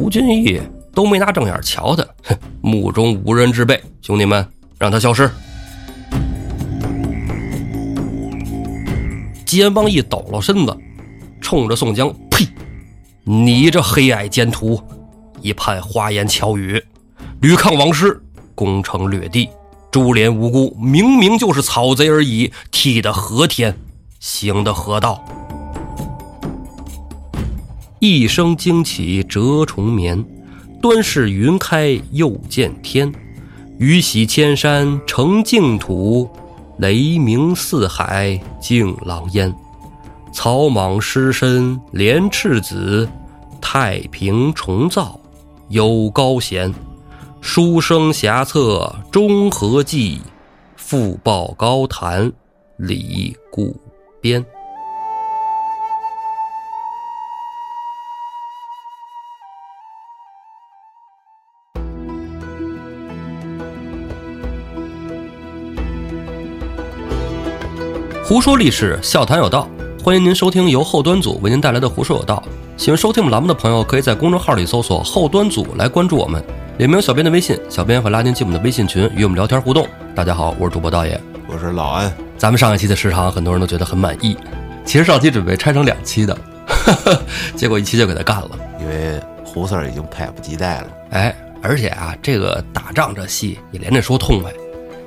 卢俊义都没拿正眼瞧他，哼，目中无人之辈。兄弟们，让他消失。纪延邦一抖了身子，冲着宋江呸！你这黑矮奸徒，一派花言巧语，屡抗王师，攻城略地，株连无辜，明明就是草贼而已，替的何天，行的何道？一声惊起蛰虫眠，端视云开又见天。雨洗千山成净土，雷鸣四海净狼烟。草莽失身连赤子，太平重造有高贤。书生侠策中和计，复报高谈李固边。胡说历史，笑谈有道，欢迎您收听由后端组为您带来的《胡说有道》。喜欢收听我们栏目的朋友，可以在公众号里搜索“后端组”来关注我们，里面有小编的微信，小编会拉您进我们的微信群，与我们聊天互动。大家好，我是主播道爷，我是老安。咱们上一期的时长，很多人都觉得很满意。其实上期准备拆成两期的，结果一期就给他干了，因为胡四儿已经迫不及待了。哎，而且啊，这个打仗这戏也连着说痛快。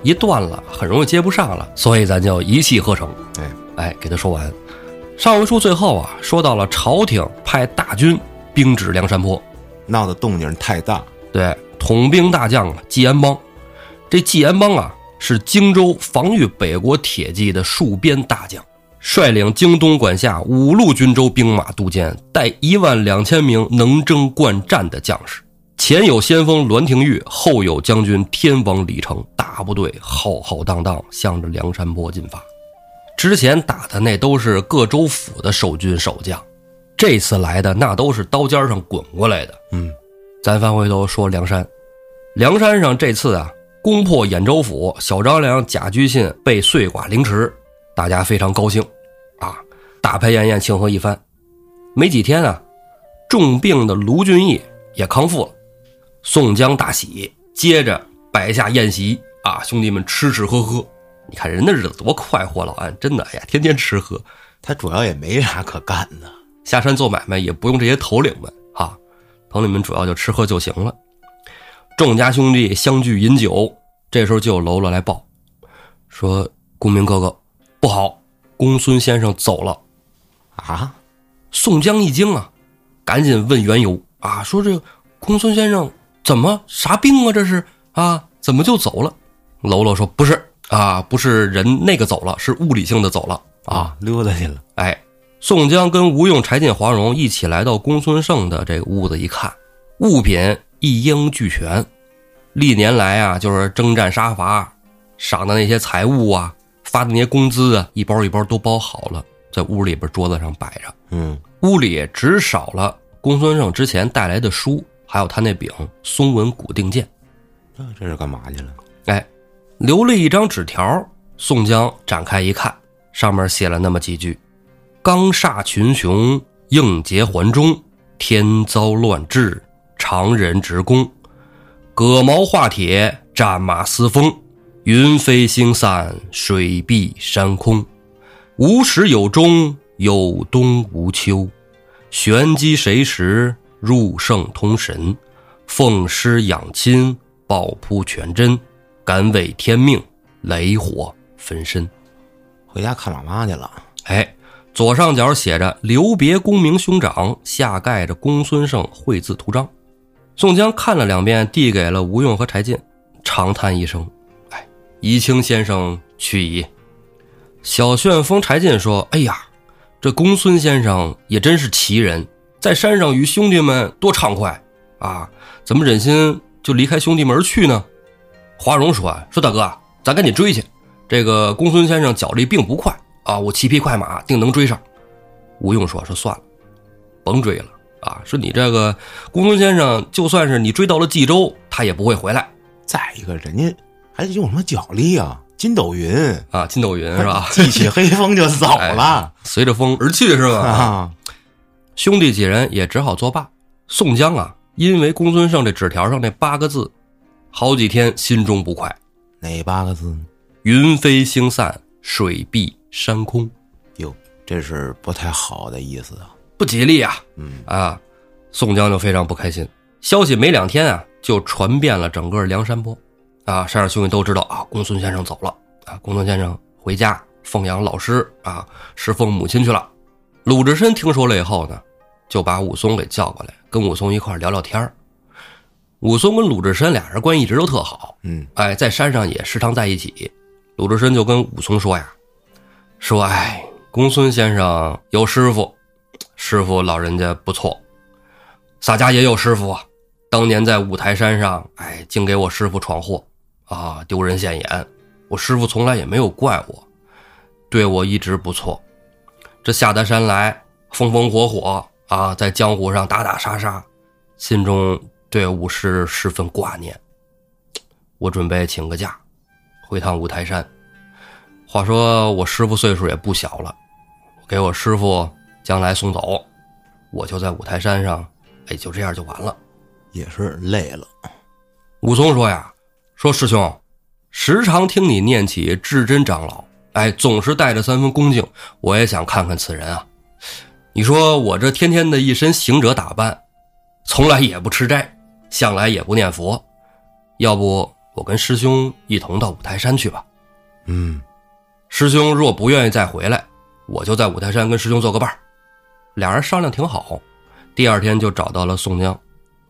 一断了，很容易接不上了，所以咱就一气呵成。对，哎，给他说完。上回书最后啊，说到了朝廷派大军兵至梁山泊，闹的动静太大。对，统兵大将啊，季安邦，这季安邦啊，是荆州防御北国铁骑的戍边大将，率领京东管辖五路军州兵马渡监，带一万两千名能征惯战的将士。前有先锋栾廷玉，后有将军天王李成，大部队浩浩荡荡向着梁山泊进发。之前打的那都是各州府的守军守将，这次来的那都是刀尖上滚过来的。嗯，咱翻回头说梁山，梁山上这次啊，攻破兖州府，小张良、贾居信被碎剐凌迟，大家非常高兴，啊，大排宴宴庆贺一番。没几天啊，重病的卢俊义也康复了。宋江大喜，接着摆下宴席啊，兄弟们吃吃喝喝。你看人的日子多快活，老安真的哎呀，天天吃喝。他主要也没啥可干的，下山做买卖也不用这些头领们啊，头领们主要就吃喝就行了。众家兄弟相聚饮酒，这时候就有喽啰来报，说公明哥哥不好，公孙先生走了。啊！宋江一惊啊，赶紧问缘由啊，说这公孙先生。怎么啥病啊？这是啊？怎么就走了？喽啰说不是啊，不是人那个走了，是物理性的走了啊，溜达去了。哎，宋江跟吴用、柴进、黄蓉一起来到公孙胜的这个屋子一看，物品一应俱全，历年来啊，就是征战杀伐赏的那些财物啊，发的那些工资啊，一包一包都包好了，在屋里边桌子上摆着。嗯，屋里只少了公孙胜之前带来的书。还有他那柄松纹古定剑，这这是干嘛去了？哎，留了一张纸条。宋江展开一看，上面写了那么几句：“刚煞群雄，应劫还中，天遭乱治，常人直攻。戈矛化铁，战马嘶风，云飞星散，水碧山空。无始有终，有冬无秋，玄机谁识？”入圣通神，奉师养亲，抱扑全真，敢违天命，雷火焚身。回家看老妈去了。哎，左上角写着“留别公明兄长”，下盖着公孙胜绘字图章。宋江看了两遍，递给了吴用和柴进，长叹一声：“哎，宜清先生去矣。”小旋风柴进说：“哎呀，这公孙先生也真是奇人。”在山上与兄弟们多畅快啊！怎么忍心就离开兄弟们而去呢？华容说：“说大哥，咱赶紧追去。这个公孙先生脚力并不快啊，我骑匹快马定能追上。”吴用说：“说算了，甭追了啊！说你这个公孙先生，就算是你追到了冀州，他也不会回来。再一个，人家还用什么脚力啊？筋斗云啊，筋斗云是吧？记起黑风就走了，随着风而去是吧？啊！”兄弟几人也只好作罢。宋江啊，因为公孙胜这纸条上那八个字，好几天心中不快。哪八个字呢？云飞星散，水碧山空，哟，这是不太好的意思啊。不吉利啊！嗯啊，宋江就非常不开心。消息没两天啊，就传遍了整个梁山泊。啊，山上兄弟都知道啊，公孙先生走了啊，公孙先生回家奉养老师啊，侍奉母亲去了。鲁智深听说了以后呢，就把武松给叫过来，跟武松一块儿聊聊天儿武松跟鲁智深俩人关系一直都特好，嗯哎，在山上也时常在一起。鲁智深就跟武松说呀：“说哎，公孙先生有师傅，师傅老人家不错，洒家也有师傅啊。当年在五台山上，哎，竟给我师傅闯祸，啊，丢人现眼。我师傅从来也没有怪我，对我一直不错。这下得山来，风风火火啊，在江湖上打打杀杀，心中对武师十分挂念。我准备请个假，回趟五台山。话说我师傅岁数也不小了，给我师傅将来送走，我就在五台山上，哎，就这样就完了。也是累了。武松说呀：“说师兄，时常听你念起至真长老，哎，总是带着三分恭敬。我也想看看此人啊。你说我这天天的一身行者打扮，从来也不吃斋，向来也不念佛，要不我跟师兄一同到五台山去吧？嗯，师兄若不愿意再回来，我就在五台山跟师兄做个伴儿。”俩人商量挺好，第二天就找到了宋江。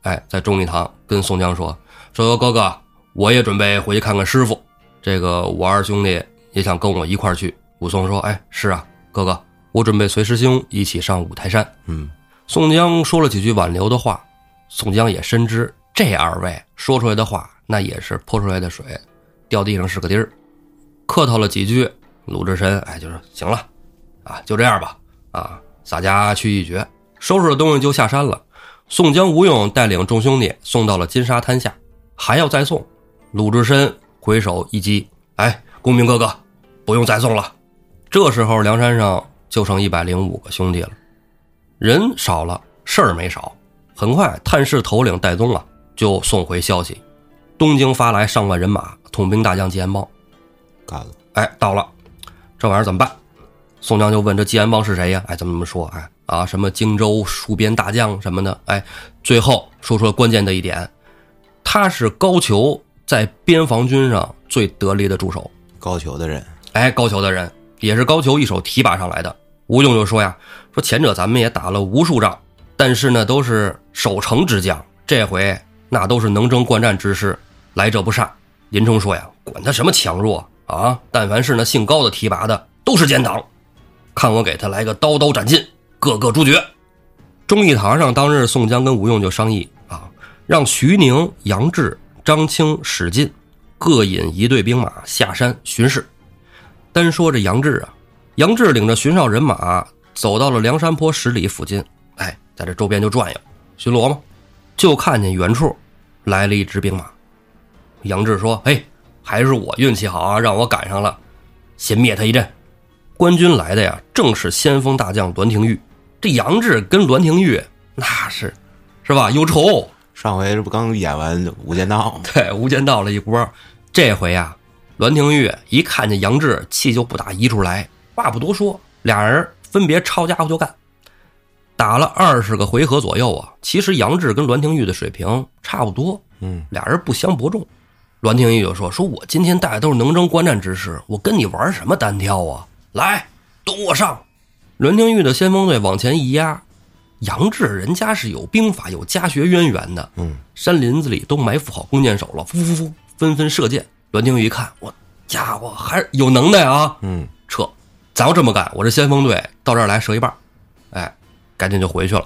哎，在忠义堂跟宋江说：“说哥哥，我也准备回去看看师傅。这个我二兄弟也想跟我一块儿去。”武松说：“哎，是啊，哥哥，我准备随师兄一起上五台山。”嗯，宋江说了几句挽留的话，宋江也深知这二位说出来的话，那也是泼出来的水，掉地上是个钉儿。客套了几句，鲁智深哎就说：“行了，啊，就这样吧，啊，洒家去一绝，收拾了东西就下山了。”宋江、吴用带领众兄弟送到了金沙滩下，还要再送。鲁智深回首一击，哎，公明哥哥，不用再送了。这时候梁山上就剩一百零五个兄弟了，人少了，事儿没少。很快，探视头领戴宗啊就送回消息，东京发来上万人马，统兵大将季安邦，干了。哎，到了，这玩意儿怎么办？宋江就问这季安邦是谁呀？哎，怎么怎么说？哎啊，什么荆州戍边大将什么的？哎，最后说出了关键的一点，他是高俅在边防军上最得力的助手。高俅的人，哎，高俅的人也是高俅一手提拔上来的。吴用就说呀，说前者咱们也打了无数仗，但是呢都是守城之将，这回那都是能征惯战之师，来者不善。林冲说呀，管他什么强弱啊，但凡是那姓高的提拔的，都是奸党。看我给他来个刀刀斩尽，个个诛绝。忠义堂上当日，宋江跟吴用就商议啊，让徐宁、杨志、张青、史进各引一队兵马下山巡视。单说这杨志啊，杨志领着巡哨人马走到了梁山坡十里附近，哎，在这周边就转悠巡逻嘛，就看见远处来了一支兵马。杨志说：“哎，还是我运气好啊，让我赶上了，先灭他一阵。”官军来的呀，正是先锋大将栾廷玉。这杨志跟栾廷玉那是，是吧？有仇。上回这不刚演完《无间道》吗？对，无间道了一波。这回呀，栾廷玉一看见杨志，气就不打一处来。话不多说，俩人分别抄家伙就干。打了二十个回合左右啊，其实杨志跟栾廷玉的水平差不多，嗯，俩人不相伯仲。栾廷玉就说：“说我今天带的都是能征惯战之师，我跟你玩什么单挑啊？来，都我上！”栾廷玉的先锋队往前一压，杨志人家是有兵法、有家学渊源的，嗯，山林子里都埋伏好弓箭手了，呼呼呼，纷纷射箭。栾廷玉一看，我家伙还是有能耐啊！嗯，撤，咱要这么干，我这先锋队到这儿来折一半，哎，赶紧就回去了。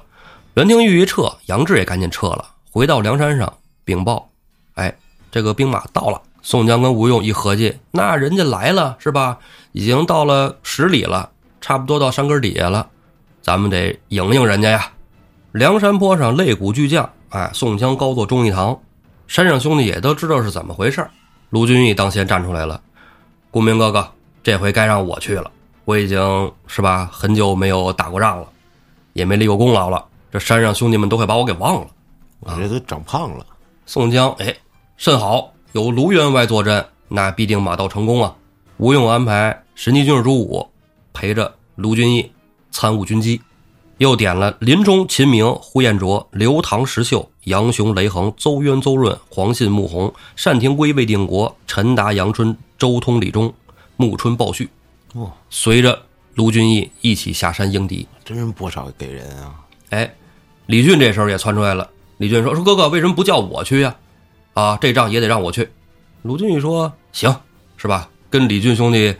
栾廷玉一撤，杨志也赶紧撤了，回到梁山上禀报，哎，这个兵马到了。宋江跟吴用一合计，那人家来了是吧？已经到了十里了，差不多到山根底下了，咱们得迎迎人家呀。梁山坡上擂鼓巨将，哎，宋江高坐忠义堂，山上兄弟也都知道是怎么回事儿卢俊义当先站出来了，公明哥哥，这回该让我去了。我已经是吧，很久没有打过仗了，也没立过功劳了。这山上兄弟们都快把我给忘了。我这都长胖了。宋江，哎，甚好，有卢员外坐镇，那必定马到成功啊！吴用安排神机军师朱武陪着卢俊义参悟军机，又点了林冲、秦明、呼延灼、刘唐、石秀、杨雄、雷横、邹渊、邹润、黄信、穆弘、单廷圭、魏定国、陈达、杨春、周通、李忠、穆春、鲍旭，哇，随着卢俊义一起下山迎敌。真是不少给人啊！哎，李俊这时候也窜出来了。李俊说：“说哥哥，为什么不叫我去呀？啊，这仗也得让我去。”卢俊义说：“行，是吧？跟李俊兄弟，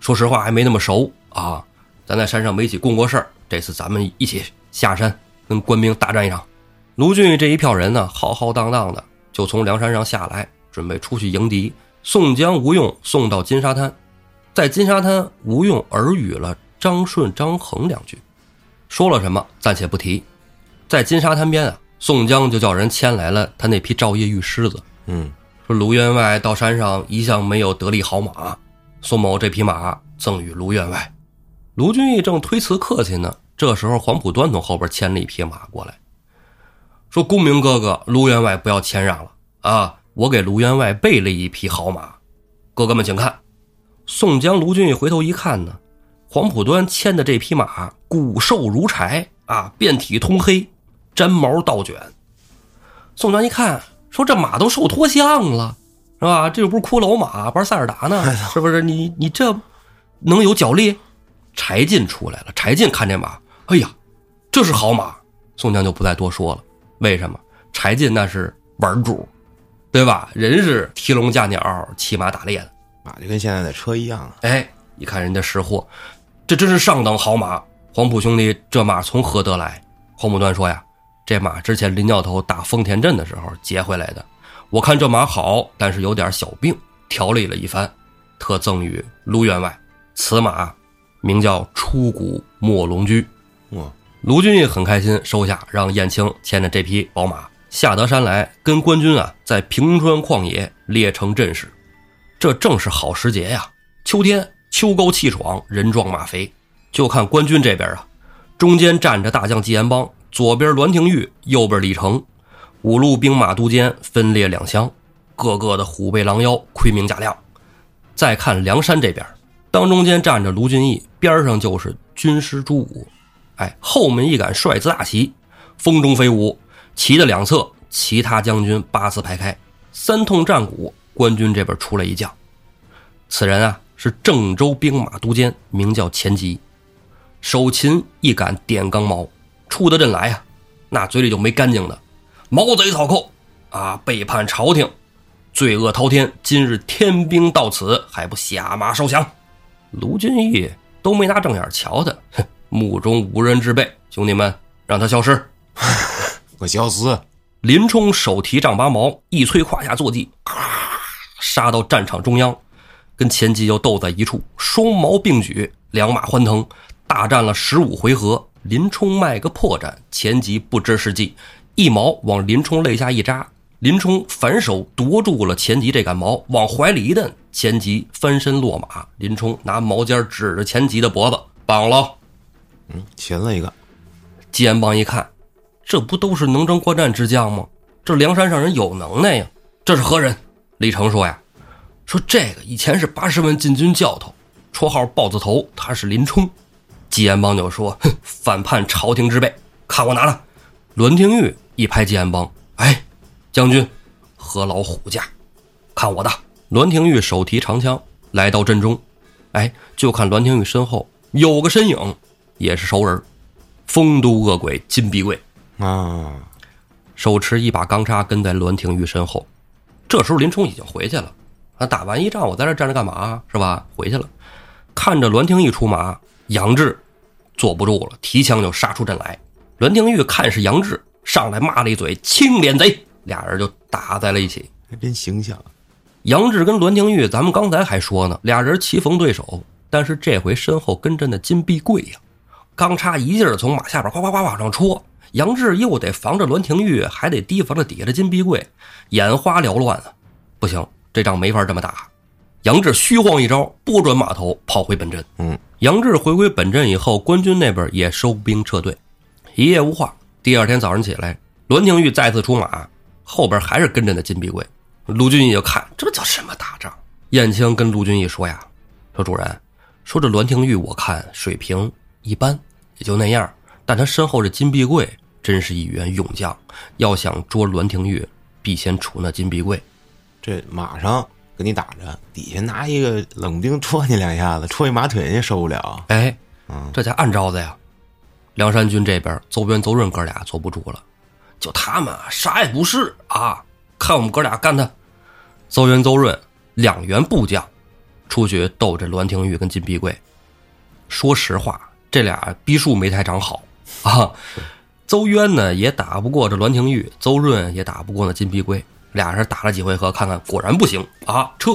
说实话还没那么熟啊。咱在山上没一起共过事儿，这次咱们一起下山跟官兵大战一场。”卢俊义这一票人呢，浩浩荡荡的就从梁山上下来，准备出去迎敌。宋江、吴用送到金沙滩，在金沙滩，吴用耳语了张顺、张衡两句。说了什么暂且不提，在金沙滩边啊，宋江就叫人牵来了他那匹照夜玉狮子，嗯，说卢员外到山上一向没有得力好马，宋某这匹马赠与卢员外。卢俊义正推辞客气呢，这时候黄浦端从后边牵了一匹马过来，说：“公明哥哥，卢员外不要谦让了啊，我给卢员外备了一匹好马，哥哥们请看。”宋江、卢俊义回头一看呢。黄浦端牵的这匹马骨瘦如柴啊，遍体通黑，粘毛倒卷。宋江一看，说：“这马都瘦脱相了，是吧？这又不是骷髅马，玩塞尔达呢，是不是？你你这能有脚力？”柴进出来了，柴进看这马，哎呀，这是好马。宋江就不再多说了。为什么？柴进那是玩主，对吧？人是提笼架鸟、骑马打猎的，马就跟现在的车一样。哎，一看人家识货。这真是上等好马，黄埔兄弟，这马从何得来？黄埔端说呀，这马之前林教头打丰田镇的时候劫回来的。我看这马好，但是有点小病，调理了一番，特赠与卢员外。此马名叫出谷墨龙驹。哇，卢俊义很开心，收下，让燕青牵着这匹宝马下得山来，跟官军啊在平川旷野列成阵势。这正是好时节呀，秋天。秋高气爽，人壮马肥。就看官军这边啊，中间站着大将纪言邦，左边栾廷玉，右边李成，五路兵马都监分列两厢，个个的虎背狼腰，盔明甲亮。再看梁山这边，当中间站着卢俊义，边上就是军师朱武。哎，后面一杆帅字大旗，风中飞舞，旗的两侧，其他将军八字排开，三通战鼓。官军这边出来一将，此人啊。是郑州兵马都监，名叫钱吉，手擒一杆点钢矛，出得阵来呀，那嘴里就没干净的，毛贼草寇啊，背叛朝廷，罪恶滔天，今日天兵到此，还不下马受降？卢俊义都没拿正眼瞧他，哼，目中无人之辈，兄弟们让他消失，我消失。林冲手提丈八矛，一催胯下坐骑，杀到战场中央。跟前吉又斗在一处，双矛并举，两马欢腾，大战了十五回合。林冲卖个破绽，前吉不知是计，一矛往林冲肋下一扎，林冲反手夺住了钱吉这杆矛，往怀里一蹬，钱吉翻身落马。林冲拿矛尖指着钱吉的脖子，绑了。嗯，擒了一个。季安邦一看，这不都是能征惯战之将吗？这梁山上人有能耐呀！这是何人？李成说呀。说这个以前是八十万禁军教头，绰号豹子头，他是林冲。季安邦就说：“哼，反叛朝廷之辈，看我拿了。”栾廷玉一拍季安邦：“哎，将军，何老虎驾？看我的！”栾廷玉手提长枪来到阵中，哎，就看栾廷玉身后有个身影，也是熟人，丰都恶鬼金碧贵啊，手持一把钢叉跟在栾廷玉身后。这时候林冲已经回去了。啊！打完一仗，我在这站着干嘛？是吧？回去了，看着栾廷玉出马，杨志坐不住了，提枪就杀出阵来。栾廷玉看是杨志，上来骂了一嘴“青脸贼”，俩人就打在了一起。还真形象。杨志跟栾廷玉，咱们刚才还说呢，俩人棋逢对手，但是这回身后跟着那金碧贵呀，钢叉一劲儿从马下边呱呱呱往上戳，杨志又得防着栾廷玉，还得提防着底下的金碧贵，眼花缭乱啊，不行。这仗没法这么打，杨志虚晃一招，拨转马头跑回本阵。嗯，杨志回归本阵以后，官军那边也收兵撤退，一夜无话。第二天早上起来，栾廷玉再次出马，后边还是跟着那金碧贵。卢俊义就看这叫什么打仗？燕青跟卢俊义说呀：“说主人，说这栾廷玉我看水平一般，也就那样。但他身后这金碧贵真是一员勇将，要想捉栾廷玉，必先除那金碧贵。这马上给你打着，底下拿一个冷兵戳你两下子，戳一马腿人家受不了。哎，嗯，这家按招子呀。梁山军这边，邹渊、邹润哥俩坐不住了，就他们啥也不是啊！看我们哥俩干他。邹渊、邹润两员部将出去斗这栾廷玉跟金碧贵。说实话，这俩逼数没太长好啊。邹渊呢也打不过这栾廷玉，邹润也打不过那金碧贵。俩人打了几回合，看看果然不行啊，撤，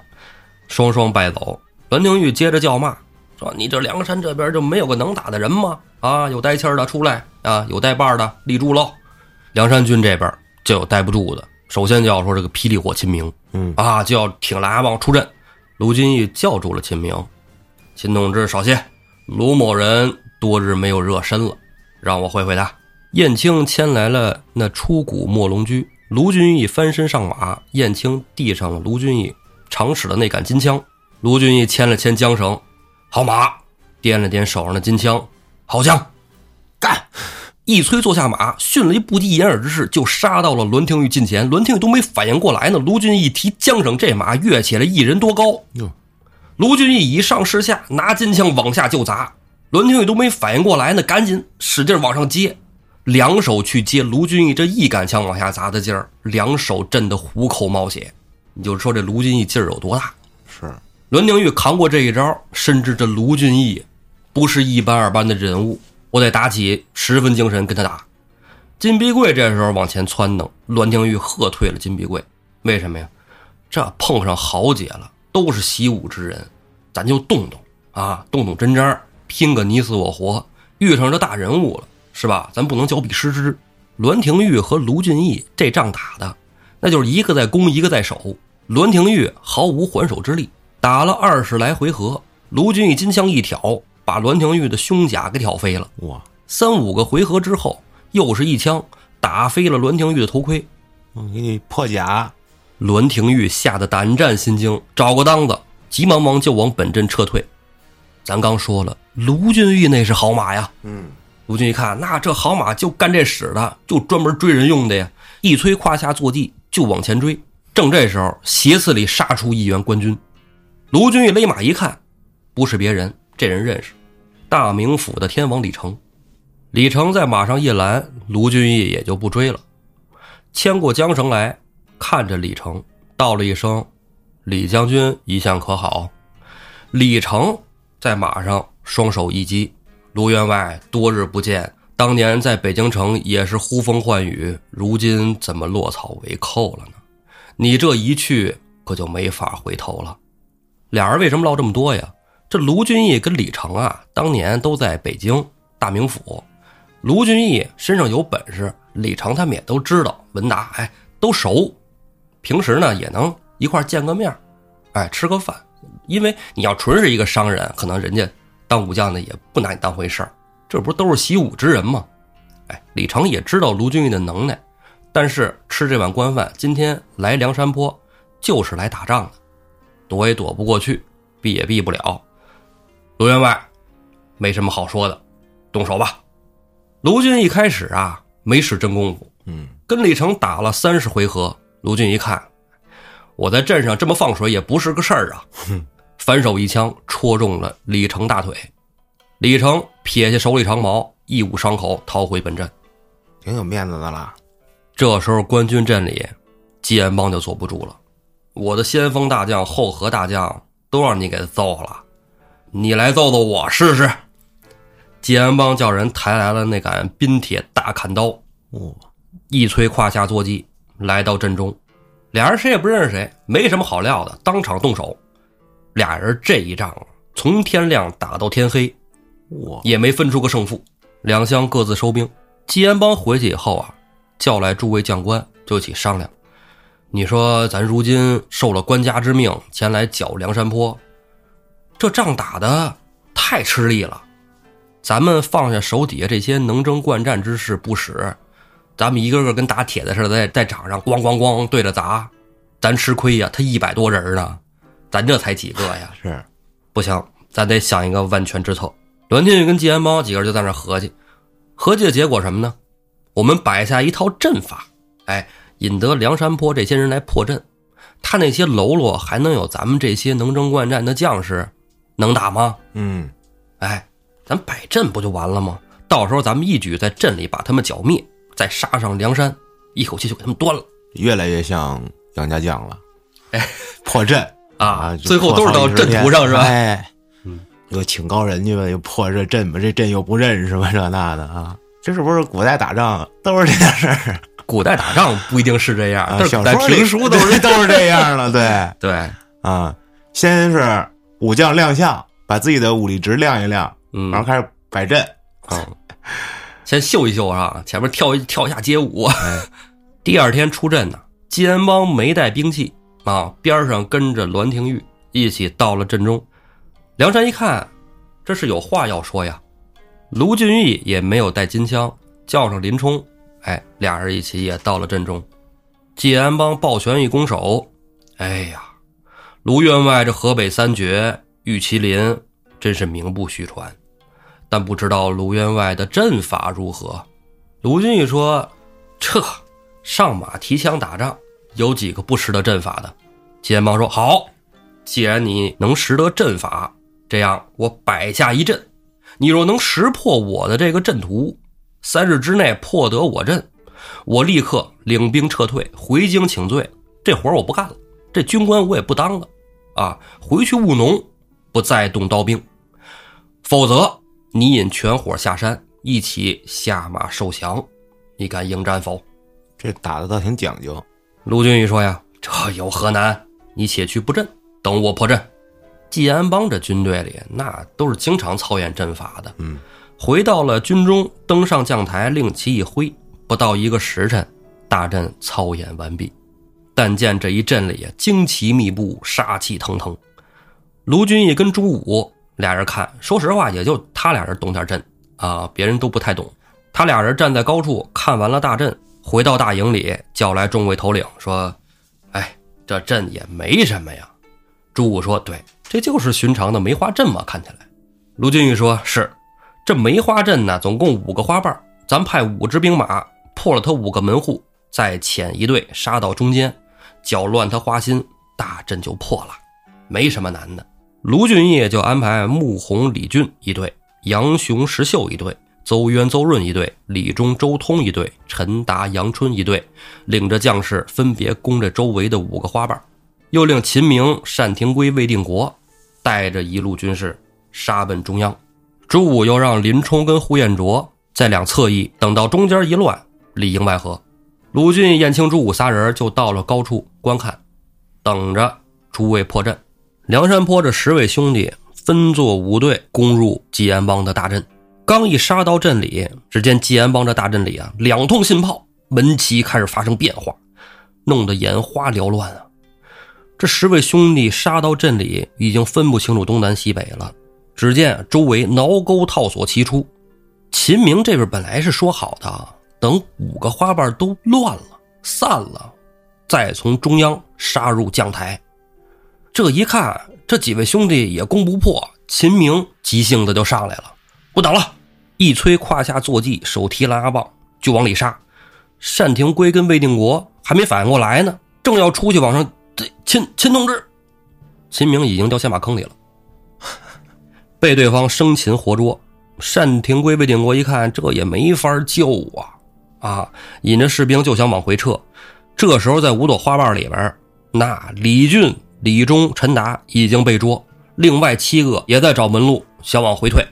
双双败走。栾廷玉接着叫骂说：“你这梁山这边就没有个能打的人吗？啊，有带气的出来啊，有带把的立住喽。”梁山军这边就有待不住的，首先就要说这个霹雳火秦明，嗯啊，就要挺来阿旺出阵。卢俊义叫住了秦明，秦同志少歇，卢某人多日没有热身了，让我会会他。燕青牵来了那出谷墨龙驹，卢俊义翻身上马，燕青递上了卢俊义常使的那杆金枪。卢俊义牵了牵缰绳，好马，掂了掂手上的金枪，好枪，干！一催坐下马，迅雷不及掩耳之势，就杀到了栾廷玉近前。栾廷玉都没反应过来呢，卢俊义一提缰绳，这马跃起来一人多高。哟，卢俊义以上视下，拿金枪往下就砸。栾廷玉都没反应过来呢，赶紧使劲往上接，两手去接卢俊义这一杆枪往下砸的劲儿，两手震得虎口冒血。你就说这卢俊义劲儿有多大？是栾廷玉扛过这一招，深知这卢俊义不是一般二般的人物，我得打起十分精神跟他打。金碧贵这时候往前窜腾，栾廷玉喝退了金碧贵。为什么呀？这碰上豪杰了，都是习武之人，咱就动动啊，动动真章，拼个你死我活。遇上这大人物了，是吧？咱不能脚比失之。栾廷玉和卢俊义这仗打的，那就是一个在攻，一个在守。栾廷玉毫无还手之力，打了二十来回合，卢俊义金枪一挑，把栾廷玉的胸甲给挑飞了。哇，三五个回合之后，又是一枪打飞了栾廷玉的头盔。我给你破甲。栾廷玉吓得胆战心惊，找个当子，急忙忙就往本镇撤退。咱刚说了，卢俊义那是好马呀。嗯，卢俊一看，那这好马就干这使的，就专门追人用的呀。一催胯下坐骑，就往前追。正这时候，斜刺里杀出一员官军。卢俊义勒马一看，不是别人，这人认识，大名府的天王李成。李成在马上一拦，卢俊义也就不追了，牵过缰绳来，看着李成，道了一声：“李将军一向可好？”李成在马上双手一击。卢员外，多日不见，当年在北京城也是呼风唤雨，如今怎么落草为寇了呢？你这一去，可就没法回头了。俩人为什么唠这么多呀？这卢俊义跟李成啊，当年都在北京大名府。卢俊义身上有本事，李成他们也都知道，文达哎都熟，平时呢也能一块见个面，哎吃个饭。因为你要纯是一个商人，可能人家当武将的也不拿你当回事儿，这不都是习武之人吗？哎，李成也知道卢俊义的能耐，但是吃这碗官饭，今天来梁山坡就是来打仗的，躲也躲不过去，避也避不了。卢员外，没什么好说的，动手吧。卢俊一开始啊没使真功夫，嗯，跟李成打了三十回合。卢俊一看，我在镇上这么放水也不是个事儿啊，反手一枪戳中了李成大腿。李成撇下手里长矛，一捂伤口，逃回本镇。挺有面子的啦。这时候官军阵里，纪安邦就坐不住了。我的先锋大将、后河大将都让你给揍了，你来揍揍我试试。季安邦叫人抬来了那杆冰铁大砍刀，哇，一催胯下坐骑，来到阵中。俩人谁也不认识谁，没什么好料的，当场动手。俩人这一仗从天亮打到天黑，哇，也没分出个胜负，两相各自收兵。季安邦回去以后啊，叫来诸位将官，就一起商量。你说咱如今受了官家之命前来剿梁山坡，这仗打的太吃力了。咱们放下手底下这些能征惯战之士不使，咱们一个个跟打铁的似的，在在场上咣咣咣对着砸，咱吃亏呀。他一百多人呢，咱这才几个呀？是，不行，咱得想一个万全之策。栾天宇跟季安邦几个人就在那合计，合计的结果什么呢？我们摆下一套阵法，哎，引得梁山坡这些人来破阵。他那些喽啰还能有咱们这些能征惯战的将士能打吗？嗯，哎，咱摆阵不就完了吗？到时候咱们一举在阵里把他们剿灭，再杀上梁山，一口气就给他们端了越来越像杨家将了。哎，破阵啊！最后都是到阵图上是吧？哎，嗯，又请高人去吧，又破这阵吧，这阵又不认识吧，这那的啊，这是不是古代打仗都是这点事儿？古代打仗不一定是这样，但是小说评书都是都是这样的，对 对，啊，先是武将亮相，把自己的武力值亮一亮，嗯，然后开始摆阵，嗯，先秀一秀啊，前面跳一跳一下街舞。哎第二天出阵呢，纪安邦没带兵器啊，边上跟着栾廷玉一起到了阵中。梁山一看，这是有话要说呀。卢俊义也没有带金枪，叫上林冲，哎，俩人一起也到了阵中。纪安邦抱拳一拱手，哎呀，卢员外这河北三绝玉麒麟真是名不虚传，但不知道卢员外的阵法如何。卢俊义说：“这上马提枪打仗，有几个不识得阵法的？”纪安邦说：“好，既然你能识得阵法，这样我摆下一阵，你若能识破我的这个阵图，三日之内破得我阵，我立刻领兵撤退，回京请罪。这活我不干了，这军官我也不当了，啊，回去务农，不再动刀兵。否则，你引全伙下山，一起下马受降。你敢应战否？”这打的倒挺讲究。卢俊义说：“呀，这有何难？你且去布阵，等我破阵。”季安邦这军队里，那都是经常操演阵法的。嗯，回到了军中，登上将台，令旗一挥，不到一个时辰，大阵操演完毕。但见这一阵里啊，旌旗密布，杀气腾腾。卢俊义跟朱武俩人看，说实话，也就他俩人懂点阵啊，别人都不太懂。他俩人站在高处看完了大阵，回到大营里，叫来众位头领说：“哎，这阵也没什么呀。”朱武说：“对，这就是寻常的梅花阵嘛，看起来。”卢俊义说：“是，这梅花阵呢，总共五个花瓣，咱派五支兵马破了他五个门户，再遣一队杀到中间，搅乱他花心，大阵就破了，没什么难的。”卢俊义就安排穆弘、李俊一队，杨雄、石秀一队。邹渊、邹润一队，李忠、周通一队，陈达、杨春一队，领着将士分别攻着周围的五个花瓣，又令秦明、单廷圭、魏定国带着一路军士杀奔中央。朱武又让林冲跟呼延灼在两侧翼，等到中间一乱，里应外合。鲁俊、燕青、朱武仨人就到了高处观看，等着诸位破阵。梁山坡这十位兄弟分作五队，攻入纪安邦的大阵。刚一杀到阵里，只见纪安邦这大阵里啊，两通信炮，门旗开始发生变化，弄得眼花缭乱啊！这十位兄弟杀到阵里，已经分不清楚东南西北了。只见周围挠钩套索齐出，秦明这边本来是说好的，等五个花瓣都乱了、散了，再从中央杀入将台。这一看，这几位兄弟也攻不破，秦明急性子就上来了。不等了，一催胯下坐骑，手提狼牙棒就往里杀。单廷圭跟魏定国还没反应过来呢，正要出去往上，秦秦同志，秦明已经掉下马坑里了，被对方生擒活捉。单廷圭、魏定国一看，这也没法救啊！啊，引着士兵就想往回撤。这时候，在五朵花瓣里边，那李俊、李忠、陈达已经被捉，另外七个也在找门路，想往回退。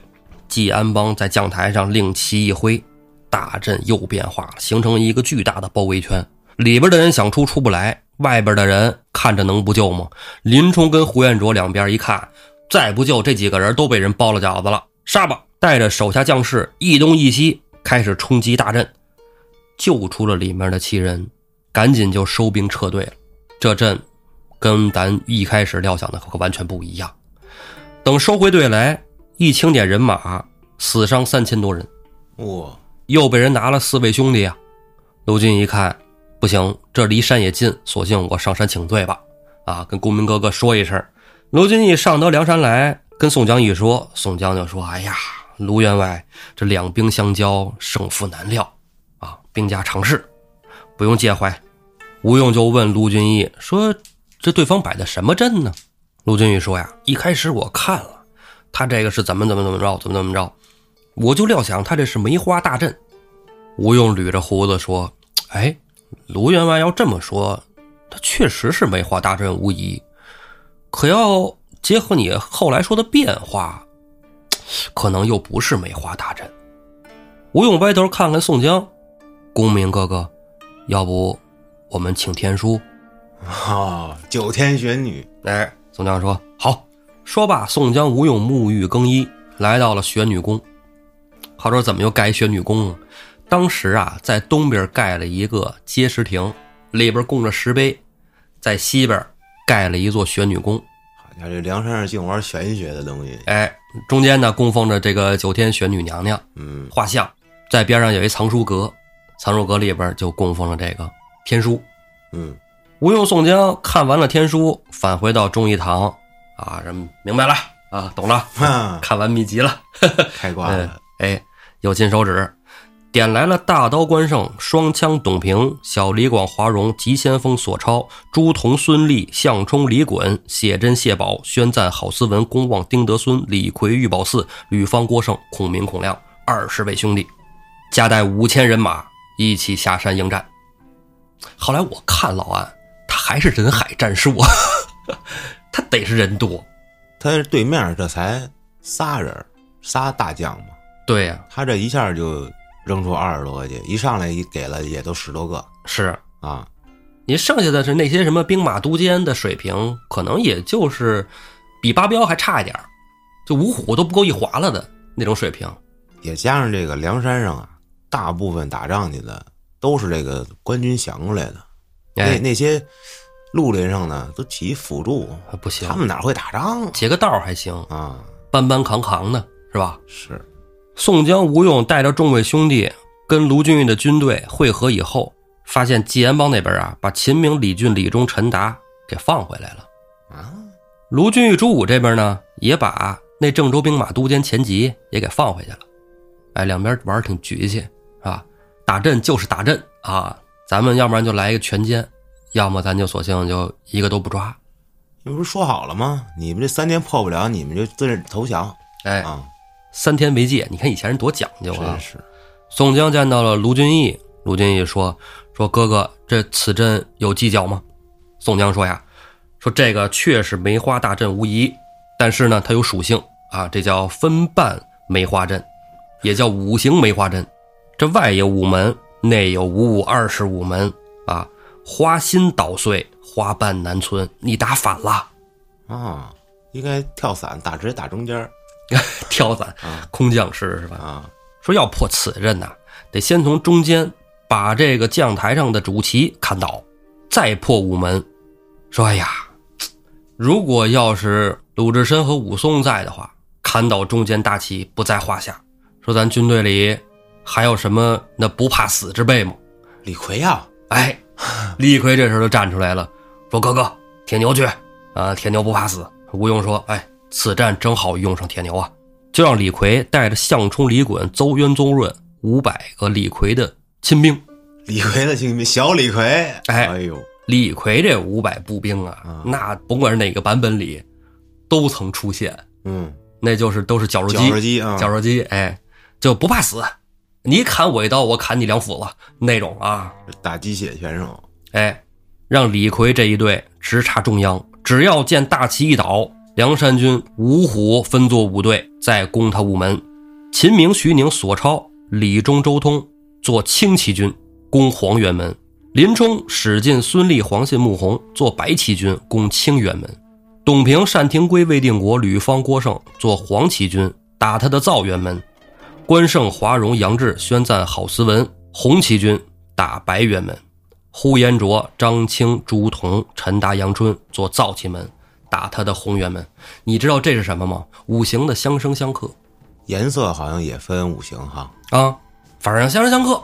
季安邦在将台上令旗一挥，大阵又变化了，形成一个巨大的包围圈。里边的人想出出不来，外边的人看着能不救吗？林冲跟胡彦卓两边一看，再不救，这几个人都被人包了饺子了，杀吧！带着手下将士一东一西开始冲击大阵，救出了里面的七人，赶紧就收兵撤退了。这阵跟咱一开始料想的可完全不一样。等收回队来。一清点人马，死伤三千多人，哇！又被人拿了四位兄弟啊，卢俊一看，不行，这离山也近，索性我上山请罪吧。啊，跟公明哥哥说一声。卢俊义上得梁山来，跟宋江一说，宋江就说：“哎呀，卢员外，这两兵相交，胜负难料啊，兵家常事，不用介怀。”吴用就问卢俊义说：“这对方摆的什么阵呢？”卢俊义说：“呀，一开始我看了，他这个是怎么怎么怎么着，怎么怎么着，我就料想他这是梅花大阵。”吴用捋着胡子说：“哎，卢员外要这么说，他确实是梅花大阵无疑。可要结合你后来说的变化，可能又不是梅花大阵。”吴用歪头看看宋江，公明哥哥，要不我们请天书？哦，九天玄女，哎，宋江说好。说罢，宋江、吴用沐浴更衣，来到了玄女宫。好说怎么又盖玄女宫？当时啊，在东边盖了一个接石亭，里边供着石碑；在西边盖了一座玄女宫。好家伙，这梁山上净玩玄学的东西。哎，中间呢供奉着这个九天玄女娘娘嗯，画像，在边上有一藏书阁，藏书阁里边就供奉了这个天书。嗯，吴用、宋江看完了天书，返回到忠义堂，啊，人明白了啊，懂了，哈，看完秘籍了。开挂 哎了。哎，有金手指，点来了大刀关胜、双枪董平、小李广华容、急先锋索超、朱仝孙立、项冲李衮、谢珍谢宝、宣赞郝思文、公望丁德孙、李逵玉宝寺、吕方郭盛、孔明孔亮二十位兄弟，加带五千人马一起下山迎战。后来我看老安，他还是人海战术啊，他得是人多。他对面这才仨人，仨大将嘛，对呀、他这一下就扔出二十多个去，一上来一给了也都十多个是啊。你剩下的是那些什么兵马都监的水平，可能也就是比八彪还差一点就五虎都不够一划了的那种水平。也加上这个梁山上啊，大部分打仗去的都是这个官军降过来的，那哎，那些绿林上呢都起辅助，不行他，们哪会打仗截个道还行，啊？搬搬扛扛的是吧？是，宋江、吴用带着众位兄弟跟卢俊义的军队会合以后，发现纪安帮那边啊，把秦明、李俊、李忠、陈达给放回来了。啊，卢俊义、朱武这边呢，也把那郑州兵马都监钱吉也给放回去了。哎，两边玩儿挺局气？打阵就是打阵啊，咱们要不然就来一个全歼，要么咱就索性就一个都不抓。你不是说好了吗？你们这三天破不了，你们就自认投降哎，啊！三天为界，你看以前人多讲究啊宋江见到了卢俊义，卢俊义说：“说哥哥，这此阵有计较吗？”宋江说：“呀，说这个确是梅花大阵无疑，但是呢，它有属性啊，这叫分瓣梅花阵，也叫五行梅花阵。这外有五门，内有五五二十五门啊，花心捣碎，花瓣难存。你打反了，啊，应该跳伞打直接打中间 跳伞啊空降师是吧？啊，说要破此阵呐、得先从中间把这个将台上的主旗砍倒，再破午门。说哎呀，如果要是鲁智深和武松在的话，砍倒中间大旗不在话下。说咱军队里还有什么那不怕死之辈吗？李逵呀，哎，李逵这时候就站出来了，说：“哥哥，铁牛去啊！铁牛不怕死。”吴用说：“哎，此战正好用上铁牛啊！”就让李逵带着项冲、李衮、邹渊、邹润五百个李逵的亲兵。李逵的亲兵小李逵，哎哎呦，李逵这五百步兵啊，啊那甭管是哪个版本里，都曾出现，嗯，那就是都是绞肉机绞机，肉机啊，绞肉机，哎，就不怕死。你砍我一刀，我砍你两斧子那种啊。打鸡血选手，哎，让李逵这一队直插中央，只要见大旗一倒，梁山军五虎分作五队，再攻他午门。秦明、徐宁、索超、李忠、周通做轻骑军攻黄元门，林冲、史进、孙立、黄信、穆弘做白旗军攻清源门，董平、单廷圭、魏定国、吕方、郭盛做黄旗军打他的造元门。关胜、华容、杨志、宣赞、郝思文红旗军打白元门，呼延灼、张清、朱仝、陈达、杨春做造旗门，打他的红元门。你知道这是什么吗？五行的相生相克颜色好像也分五行哈，啊，反正相生相克。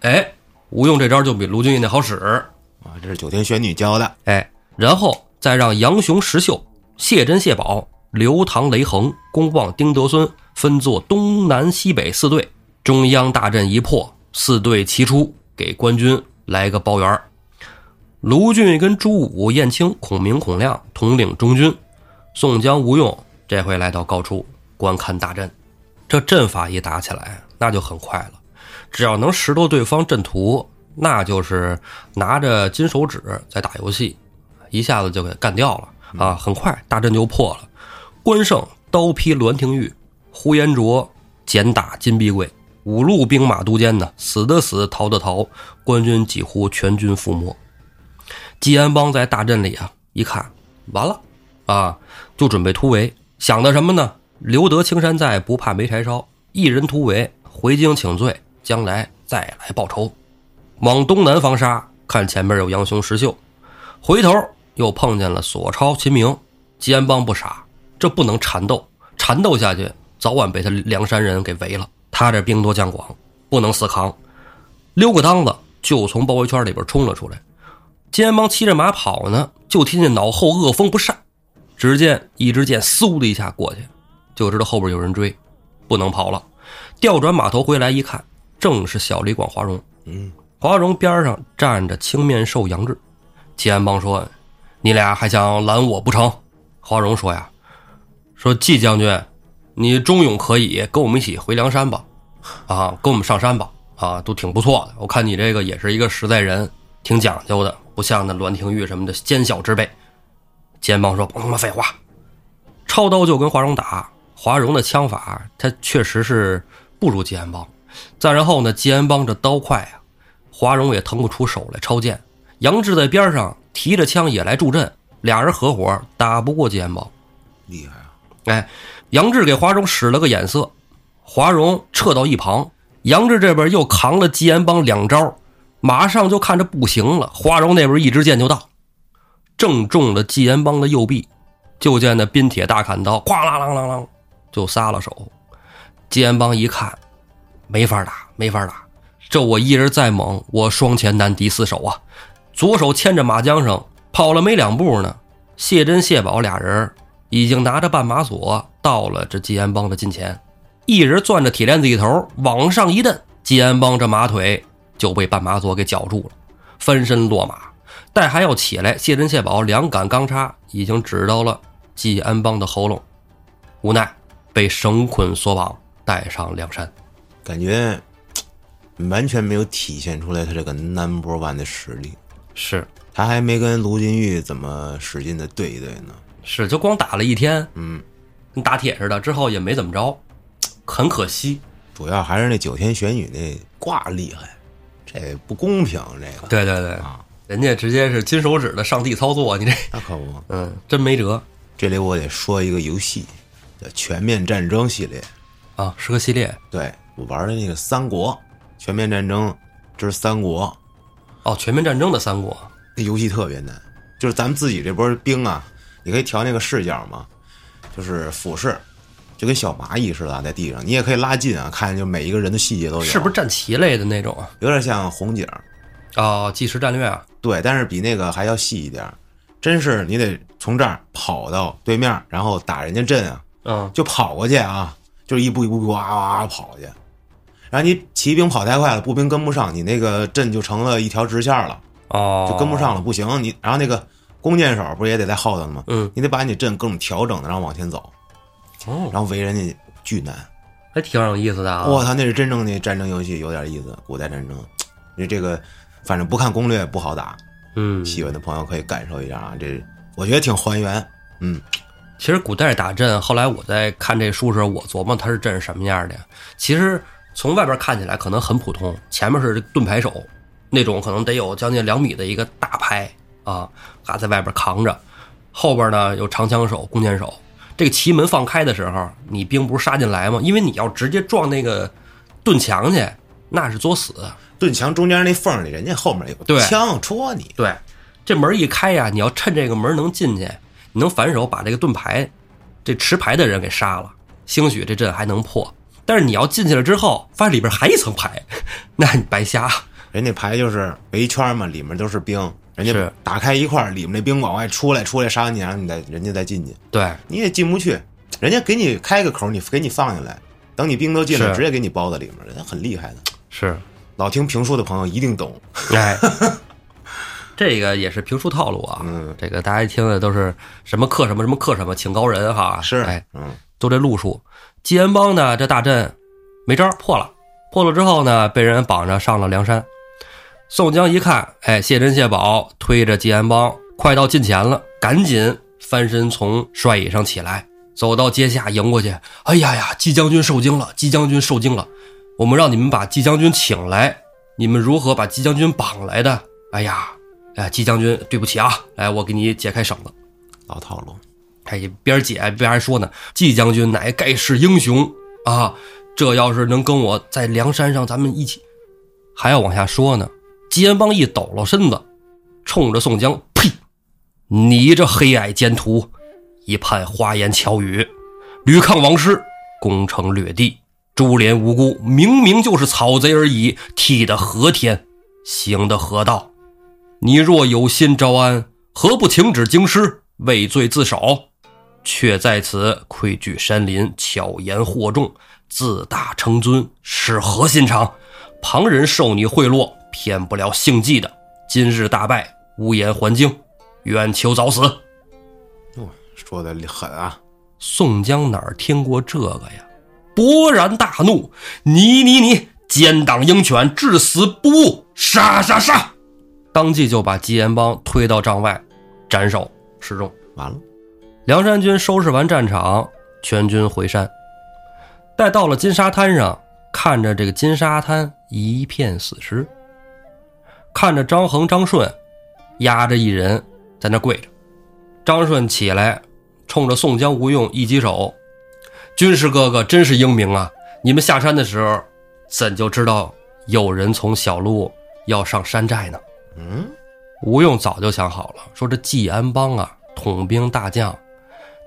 哎，吴用这招就比卢俊义那好使。啊，这是九天玄女教的。哎，然后再让杨雄、石秀、谢珍、谢宝、刘唐、雷横、公望、丁德孙分作东南西北四队，中央大阵一破，四队齐出，给官军来个包圆儿。卢俊跟朱武、燕青、孔明、孔亮统领中军，宋江、吴用这回来到高处观看大阵。这阵法一打起来，那就很快了。只要能识透对方阵图，那就是拿着金手指在打游戏，一下子就给干掉了啊！很快大阵就破了。关胜刀劈栾廷玉，呼延灼简打金碧贵，五路兵马都监呢，死的死，逃的逃，官军几乎全军覆没。纪安邦在大阵里啊，一看完了啊，就准备突围，想的什么呢？留得青山在，不怕没柴烧。一人突围，回京请罪，将来再来报仇。往东南方杀，看前面有杨雄、石秀，回头又碰见了索超、秦明。纪安邦不傻，这不能缠斗，缠斗下去，早晚被他梁山人给围了。他这兵多将广，不能死扛，溜个裆子就从包围圈里边冲了出来。金安邦骑着马跑呢，就听见脑后恶风不善，只见一支箭嗖的一下过去。就知道后边有人追，不能跑了。调转马头回来一看，正是小李广华容。嗯，华容边上站着青面兽杨志。金安邦说：“你俩还想拦我不成？”华容说：“呀，说季将军，你忠勇可以，跟我们一起回梁山吧。啊，跟我们上山吧。啊，都挺不错的。我看你这个也是一个实在人，挺讲究的，不像那栾廷玉什么的奸小之辈。”纪安邦说：“甭他妈废话，抄刀就跟华容打。”华容的枪法，他确实是不如纪安邦。再然后呢，纪安邦这刀快啊，华容也腾不出手来抄剑。杨志在边上提着枪也来助阵，俩人合伙打不过纪安邦，厉害啊！哎，杨志给华容使了个眼色，华容撤到一旁。杨志这边又扛了纪安邦两招，马上就看着不行了。华容那边一支箭就到，正中了纪安邦的右臂。就见那冰铁大砍刀，哗啦啷啷啷。就撒了手，纪安邦一看，没法打，没法打。这我一人再猛，我双拳难敌四手啊！左手牵着马缰绳，跑了没两步呢，谢珍、谢宝俩人已经拿着绊马索到了这纪安邦的近前，一人攥着铁链子一头往上一蹬，纪安邦这马腿就被半马索给绞住了，翻身落马。待还要起来，谢珍、谢宝两杆钢叉已经指到了纪安邦的喉咙，无奈。被绳捆索绑，带上梁山，感觉完全没有体现出来他这个 number one 的实力。是，他还没跟卢金玉怎么使劲的对一对呢。是，就光打了一天，嗯，跟打铁似的，之后也没怎么着，很可惜。主要还是那九天玄女那挂厉害，这不公平。这个，对对对啊，人家直接是金手指的上帝操作，你这，那可不，嗯，真没辙。这里我得说一个游戏。叫全面战争系列，啊，是个系列。对我玩的那个三国，全面战争，这是三国。哦，全面战争的三国，那游戏特别难。就是咱们自己这波兵啊，你可以调那个视角嘛，就是俯视，就跟小蚂蚁似的在地上。你也可以拉近啊，看就每一个人的细节都有。是不是战棋类的那种啊？有点像红警。哦，即时战略啊。对，但是比那个还要细一点。真是你得从这儿跑到对面，然后打人家阵啊。嗯，就跑过去啊，就是一步一步哇哇跑去，然后你骑兵跑太快了，步兵跟不上，你那个阵就成了一条直线了，哦，就跟不上了，不行，你然后那个弓箭手不是也得在后头吗？嗯，你得把你阵各种调整的，然后往前走，哦，然后围人家巨难，还挺有意思的啊！我操，那是真正的战争游戏，有点意思，古代战争，你这个反正不看攻略不好打，嗯，喜欢的朋友可以感受一下啊，这我觉得挺还原，嗯。其实古代打阵，后来我在看这书时候，我琢磨他是阵是什么样的呀？其实从外边看起来可能很普通，前面是盾牌手，那种可能得有将近两米的一个大牌啊，还在外边扛着，后边呢有长枪手、弓箭手。这个旗门放开的时候，你兵不是杀进来吗？因为你要直接撞那个盾墙去，那是作死。盾墙中间那缝里，人家后面有枪戳你。对，这门一开呀，你要趁这个门能进去。你能反手把这个盾牌，这持牌的人给杀了，兴许这阵还能破。但是你要进去了之后，发现里边还一层牌，那你白瞎人家牌就是围一圈嘛，里面都是兵，人家是打开一块儿，里面那兵往外出来，出来杀完你，然后你再人家再进去，对，你也进不去，人家给你开个口，你给你放下来，等你兵都进来，直接给你包在里面，人家很厉害的。是，老听评书的朋友一定懂，哎，这个也是评书套路啊。嗯，这个大家一听的都是什么克什么什么克什么，请高人哈。是，哎，嗯，都这路数。吉安帮呢，这大阵没招破了，破了之后呢，被人绑着上了梁山。宋江一看，哎，谢珍、谢宝推着吉安帮快到近前了，赶紧翻身从帅椅上起来，走到阶下迎过去。哎呀呀，季将军受惊了，季将军受惊了。我们让你们把季将军请来，你们如何把季将军绑来的？哎呀，哎，季将军，对不起啊，来，我给你解开绳子。老套路，他一边解边还说呢：“季将军乃盖世英雄啊！这要是能跟我在梁山上，咱们一起……”还要往下说呢。吉安帮一抖了身子，冲着宋江：“呸！你这黑矮奸徒，一派花言巧语，屡抗王师，攻城掠地，株连无辜，明明就是草贼而已，替的何天，行的何道？你若有心招安，何不请旨京师，畏罪自首？却在此窥据山林，巧言惑众，自大称尊，是何心肠？旁人受你贿赂，骗不了姓纪的。今日大败，无颜还京，愿求早死。哦，说的狠啊！宋江哪儿听过这个呀？勃然大怒：“你你你，奸党鹰犬，至死不悟！杀杀杀！”当即就把吉延帮推到帐外，斩首示众。完了，梁山军收拾完战场，全军回山。待到了金沙滩上，看着这个金沙滩一片死尸，看着张衡、张顺压着一人在那跪着。张顺起来，冲着宋江、吴用一击手：“军师哥哥真是英明啊！你们下山的时候，怎就知道有人从小路要上山寨呢？”嗯，吴用早就想好了，说这季安帮啊，统兵大将，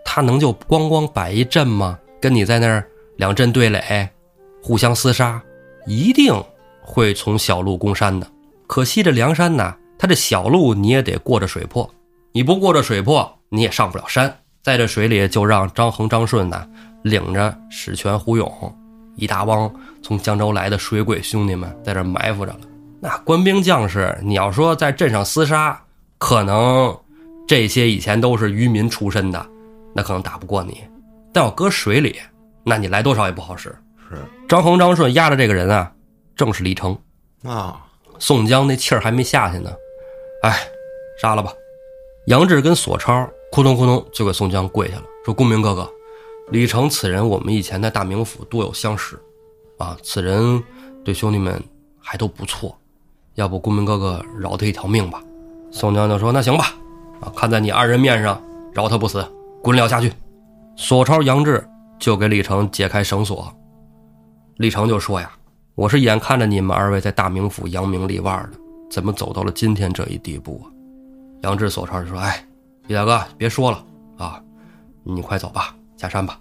他能就光光摆一阵吗？跟你在那儿两阵对垒，互相厮杀，一定会从小路攻山的。可惜这梁山呐，他这小路你也得过着水泊，你不过着水泊，你也上不了山。在这水里，就让张衡、张顺呐领着史权、胡勇一大帮从江州来的水鬼兄弟们在这埋伏着了。那官兵将士，你要说在镇上厮杀，可能这些以前都是渔民出身的，那可能打不过你。但要搁水里，那你来多少也不好使。是张衡、张顺压着这个人啊，正是李成。啊，宋江那气儿还没下去呢，哎，杀了吧！杨志跟索超扑通扑通就给宋江跪下了，说：“公明哥哥，李成此人我们以前在大名府多有相识，啊，此人对兄弟们还都不错，要不公明哥哥饶他一条命吧？”宋江就说：“那行吧，啊，看在你二人面上，饶他不死，滚了下去。”索超、杨志就给李成解开绳索，李成就说呀。我是眼看着你们二位在大名府扬名立万的，怎么走到了今天这一地步啊？杨志、索超就说：“哎，李大哥，别说了啊，你快走吧，下山吧。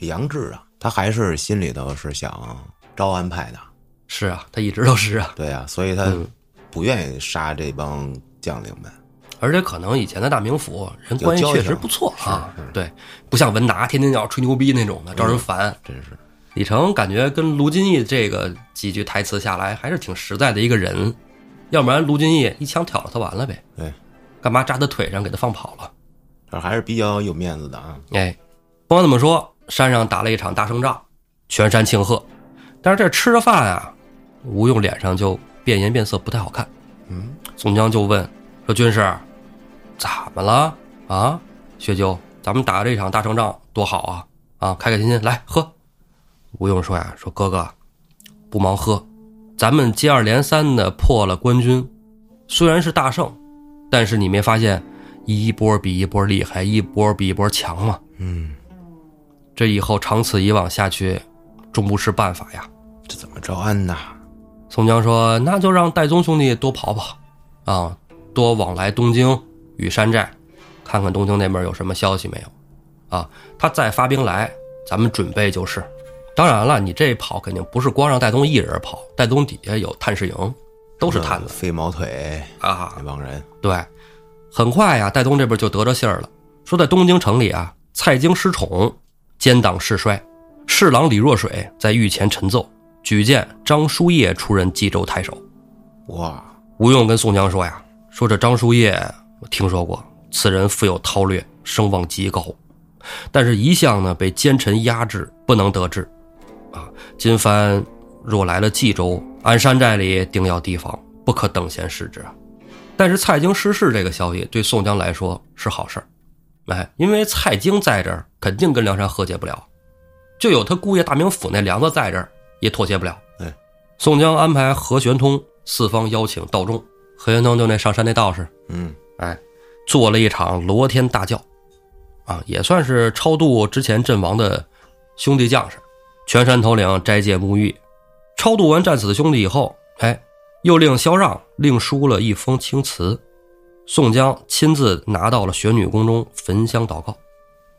杨志啊，他还是心里头是想招安派的，”是啊，他一直都是啊，对啊，所以他嗯不愿意杀这帮将领们。而且可能以前的大名府人关系确实不错啊，对，不像文达天天要吹牛逼那种的，招人烦。真是李成感觉跟卢俊义这个几句台词下来，还是挺实在的一个人，要不然卢俊义一枪挑了他完了呗。对，干嘛扎他腿上给他放跑了？这还是比较有面子的啊。哎，不管怎么说，山上打了一场大胜仗，全山庆贺。但是这吃着饭啊，吴用脸上就变颜变色，不太好看。嗯，宋江就问说：“军师，怎么了啊？薛九，咱们打这场大胜仗多好啊！啊，开开心心来喝。”吴用说呀：“说哥哥，不忙喝，咱们接二连三的破了官军，虽然是大胜，但是你没发现一波比一波厉害，一波比一波强吗？嗯，这以后长此以往下去，终不是办法呀。”这怎么招安呐？宋江说：“那就让戴宗兄弟多跑跑，啊，多往来东京与山寨，看看东京那边有什么消息没有。啊，他再发兵来，咱们准备就是。当然了，你这跑肯定不是光让戴宗一人跑，戴宗底下有探视营，都是探子飞毛腿啊。那帮人，对，很快呀，戴宗这边就得着信儿了，说在东京城里啊，蔡京失宠，奸党势衰，侍郎李若水在御前陈奏，举荐张叔夜出任冀州太守。哇，吴用跟宋江说呀，说这张叔夜我听说过，此人富有韬略，声望极高，但是一向呢被奸臣压制，不能得志。啊，金帆若来了冀州，俺山寨里定要提防，不可等闲视之。但是蔡京失势这个消息对宋江来说是好事儿，哎，因为蔡京在这儿肯定跟梁山和解不了，就有他姑爷大名府那梁子在这儿也妥协不了。对，宋江安排何玄通四方邀请道众，何玄通就那上山那道士，嗯，哎，做了一场罗天大教，啊，也算是超度之前阵亡的兄弟将士。全山头领斋戒沐浴，超度完战死的兄弟以后，哎，又令萧让另书了一封青词，宋江亲自拿到了玄女宫中焚香祷告。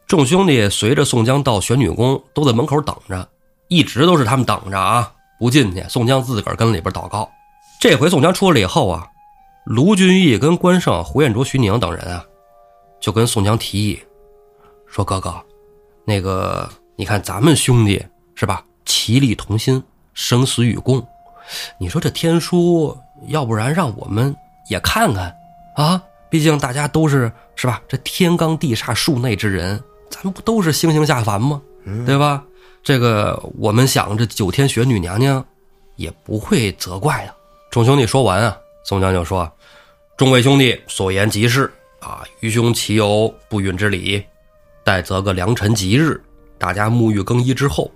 众兄弟随着宋江到玄女宫，都在门口等着，一直都是他们等着啊，不进去。宋江自个儿跟里边祷告。这回宋江出来以后啊，卢俊义跟关胜、胡彦卓、徐宁等人啊，就跟宋江提议说：“哥哥，那个你看咱们兄弟。”是吧？其利同心，生死与共。你说这天书，要不然让我们也看看啊？毕竟大家都是是吧？这天罡地煞数内之人，咱们不都是星星下凡吗？对吧？这个我们想，这九天玄女娘娘也不会责怪的。众兄弟说完啊，宋江就说：“众位兄弟所言极是啊，愚兄岂有不允之理？待择个良辰吉日，大家沐浴更衣之后。”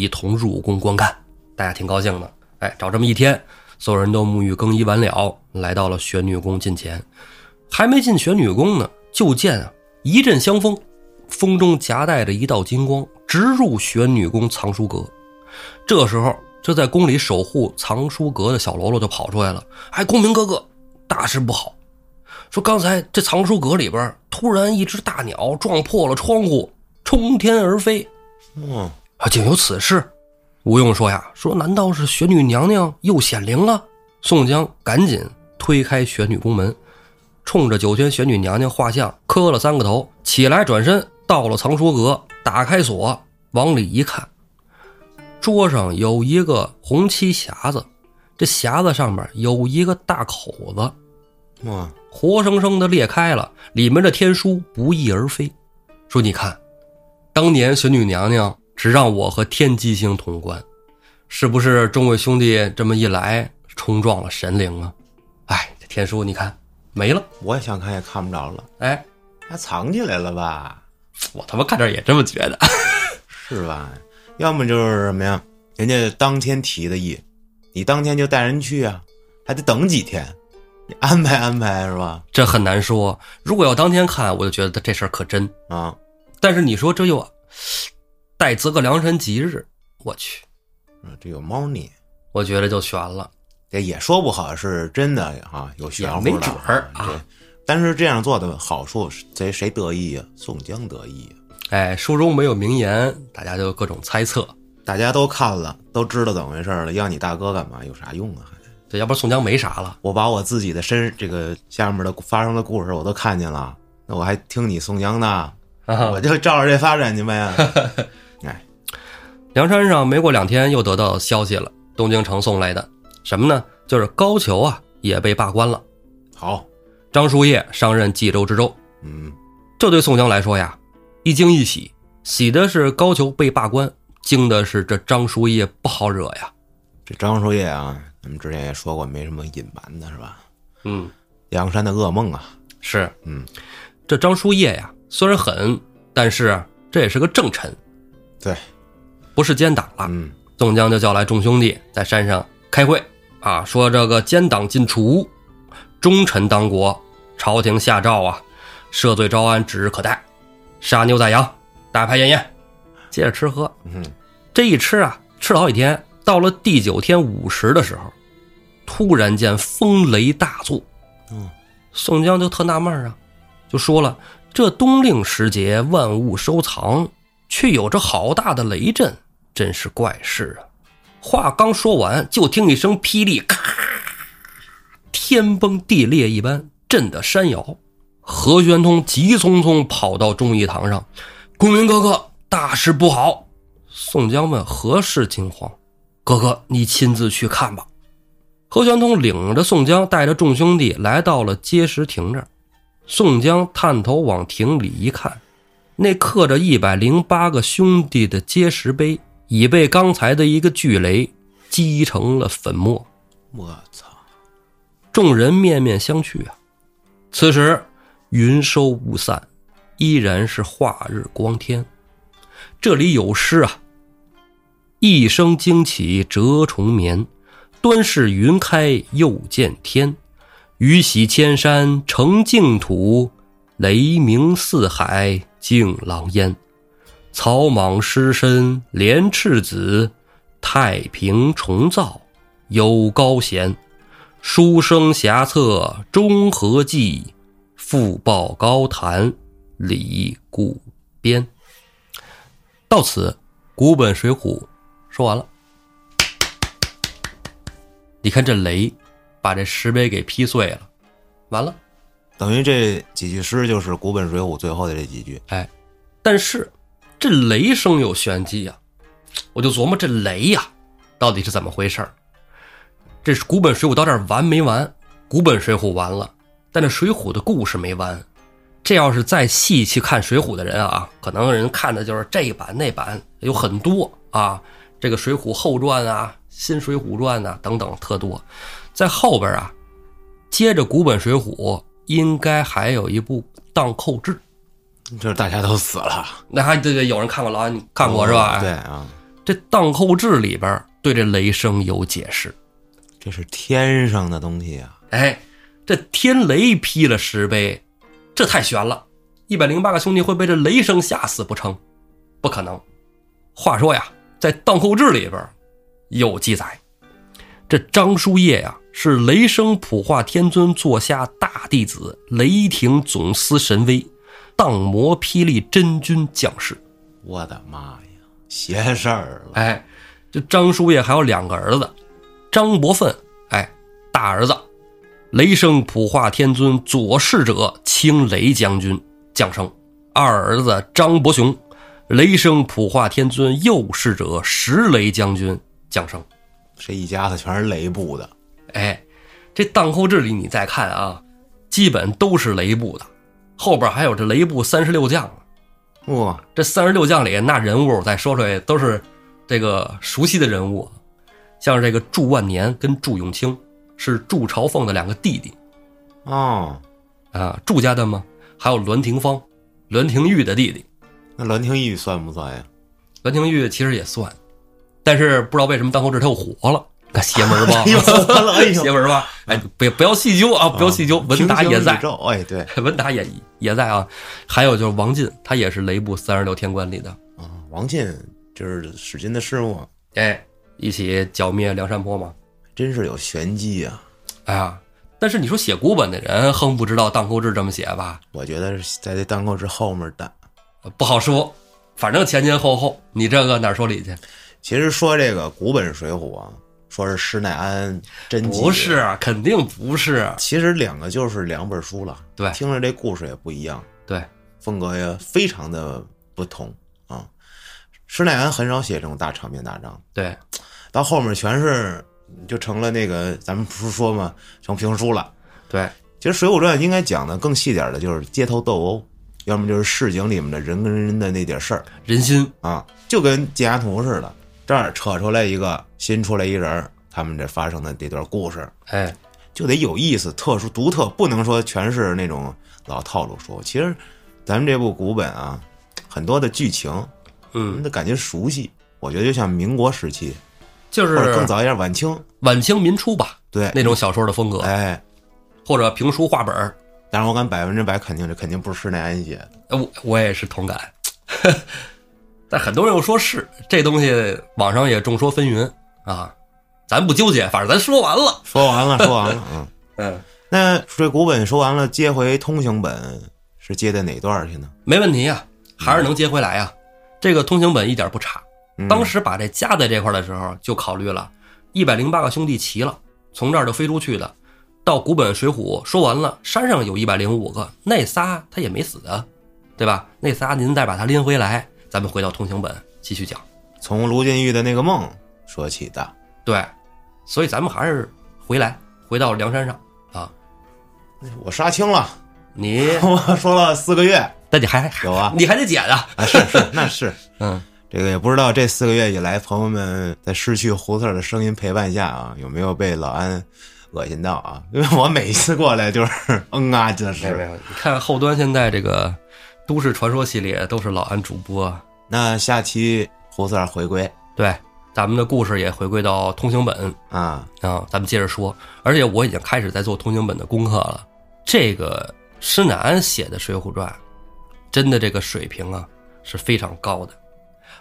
一同入宫观看，大家挺高兴的。哎，找这么一天，所有人都沐浴更衣完了，来到了玄女宫近前。还没进玄女宫呢，就见啊一阵香风，风中夹带着一道金光，直入玄女宫藏书阁。这时候，这在宫里守护藏书阁的小喽啰就跑出来了。哎，公明哥哥，大事不好！说刚才这藏书阁里边突然一只大鸟撞破了窗户，冲天而飞。哇！啊，竟有此事！吴用说呀：“说难道是玄女娘娘又显灵了？”宋江赶紧推开玄女宫门，冲着九天玄女娘娘画像磕了三个头，起来转身到了藏书阁，打开锁，往里一看，桌上有一个红漆匣子，这匣子上面有一个大口子，哇，活生生的裂开了，里面的天书不翼而飞。说你看，当年玄女娘娘。只让我和天机星通关，是不是众位兄弟这么一来冲撞了神灵啊？哎，这天书你看没了，我也想看也看不着了。哎，还藏起来了吧？我他妈看这也这么觉得，是吧？要么就是什么呀？人家当天提的议，你当天就带人去啊，还得等几天，你安排安排是吧？这很难说。如果要当天看，我就觉得这事儿可真啊。但是你说这又……待择个良辰吉日，我去，这有猫腻，我觉得就悬了。这也说不好是真的啊，有玄乎的，没准儿啊。但是这样做的好处，谁谁得意呀？宋江得意。哎，书中没有名言，大家就各种猜测。大家都看了，都知道怎么回事了，要你大哥干嘛？有啥用啊？还这要不宋江没啥了。我把我自己的身这个下面的发生的故事我都看见了，那我还听你宋江的，我就照着这发展去呗。梁山上没过两天，又得到消息了。东京城送来的什么呢？就是高俅啊，也被罢官了。好，张叔夜上任冀州知州。嗯，这对宋江来说呀，一惊一喜。喜的是高俅被罢官，惊的是这张叔夜不好惹呀。这张叔夜啊，咱们之前也说过，没什么隐瞒的是吧？嗯，梁山的噩梦啊。是，嗯，这张叔夜呀，虽然狠，但是这也是个正臣。对。不是奸党了，宋江就叫来众兄弟在山上开会啊，说这个奸党尽除，忠臣当国，朝廷下诏啊，赦罪招安指日可待，杀牛宰羊，大排宴宴，接着吃喝。嗯，这一吃啊，吃了好几天，到了第九天午时的时候，突然间风雷大作。嗯，宋江就特纳闷啊，就说了：这冬令时节，万物收藏。却有着好大的雷震，真是怪事啊！话刚说完，就听一声霹雳，咔，天崩地裂一般，震得山摇。何玄通急匆匆跑到忠义堂上：“公明哥哥，大事不好！”宋江问：“何事惊慌？”哥哥，你亲自去看吧。何玄通领着宋江，带着众兄弟来到了碣石亭这儿。宋江探头往亭里一看，那刻着一百零八个兄弟的碣石碑，已被刚才的一个巨雷击成了粉末。我操！众人面面相觑啊。此时云收雾散，依然是化日光天。这里有诗啊：“一声惊起蛰虫眠。”端视云开又见天，雨洗千山成净土，雷鸣四海敬狼烟。草莽尸身连赤子，太平重造有高贤。书生侠策中和记，复报高谈李固边。到此，古本《水浒》说完了。你看这雷，把这石碑给劈碎了，完了，等于这几句诗就是古本《水浒》最后的这几句。哎，但是这雷声有玄机呀，我就琢磨这雷呀，到底是怎么回事这是古本《水浒》到这儿完没完？古本《水浒》完了，但这《水浒》的故事没完。这要是再细去看《水浒》的人啊，可能人看的就是这一版那版有很多啊。这个《水浒后传》啊，《新水浒传》呐，等等特多，在后边啊，接着古本《水浒》应该还有一部《荡寇志》，就是大家都死了，那还对对，有人看过老安，你看过是吧？对啊，这《荡寇志》里边对这雷声有解释，这是天上的东西啊！哎，这天雷劈了石碑，这太悬了，一百零八个兄弟会被这雷声吓死不成？不可能。话说呀。在《荡寇志》里边有记载，这张叔夜呀是雷声普化天尊座下大弟子，雷霆总司神威，荡魔霹雳真君将士。我的妈呀，邪事儿了！哎，这张叔夜还有两个儿子，张伯奋，哎，大儿子，雷声普化天尊左侍者青雷将军降生；二儿子张伯雄。雷声普化天尊右侍者石雷将军降生，这一家子全是雷部的。哎，这《荡寇志》里你再看啊，基本都是雷部的，后边还有这雷部三十六将。哇，这三十六将里那人物再说出来都是这个熟悉的人物，像这个祝万年跟祝永清是祝朝奉的两个弟弟。哦，啊，祝家的吗？还有栾廷芳、栾廷玉的弟弟。那栾廷玉算不算呀？栾廷玉其实也算，但是不知道为什么当后志他又活了，那邪门吧？邪门吧？哎，不不要细究啊，不要细究。文达也在，哎，对，文达也也在啊。还有就是王进，他也是雷部三十六天官里的啊。王进就是史进的师傅，哎，一起剿灭梁山泊嘛，真是有玄机啊！哎呀，但是你说写古本的人，哼不知道荡寇志这么写吧？我觉得是在这荡寇志后面的。不好说，反正前前后后，你这个哪说理去？其实说这个古本《水浒》啊，说是施耐庵真迹，不是，肯定不是。其实两个就是两本书了。对，听着这故事也不一样，对，风格也非常的不同啊。施耐庵很少写这种大场面大仗，对，到后面全是就成了那个咱们不是说嘛，成评书了。对，其实《水浒传》应该讲的更细点的，就是街头斗殴。要么就是市井里面的人跟人的那点事儿，人心啊，就跟解压图似的，这儿扯出来一个新出来一人，他们这发生的这段故事，哎，就得有意思、特殊、独特，不能说全是那种老套路书。其实，咱们这部古本啊，很多的剧情，嗯，那感觉熟悉。我觉得就像民国时期，就是或者更早一点，晚清、晚清民初吧，对，那种小说的风格，哎，或者评书画本儿但是我敢百分之百肯定，这肯定不是施耐庵写的。我我也是同感，但很多人又说是这东西，网上也众说纷纭啊。咱不纠结，反正咱说完了，说完了，说完了，嗯 嗯。那这古本说完了，接回通行本是接在哪段去呢？没问题呀，还是能接回来呀。这个通行本一点不差。当时把这加在这块的时候，就考虑了，一百零八个兄弟齐了，从这儿就飞出去的。到古本《水浒》说完了，山上有一百零五个，那仨他也没死啊，对吧？那仨您再把他拎回来，咱们回到通行本继续讲。从卢俊义的那个梦说起的。对，所以咱们还是回来，回到梁山上啊。我杀青了，你 我说了四个月，但你还还有啊你还得剪啊。啊，是是，那是。嗯，这个也不知道这四个月以来，朋友们在失去胡四儿的声音陪伴下啊，有没有被老安恶心到啊？因为我每一次过来就是嗯啊，就是。没有没有，你看后端现在这个都市传说系列都是老安主播，那下期胡四儿回归对，咱们的故事也回归到通行本啊，啊，咱们接着说。而且我已经开始在做通行本的功课了。这个施耐庵写的《水浒传》，真的这个水平啊是非常高的。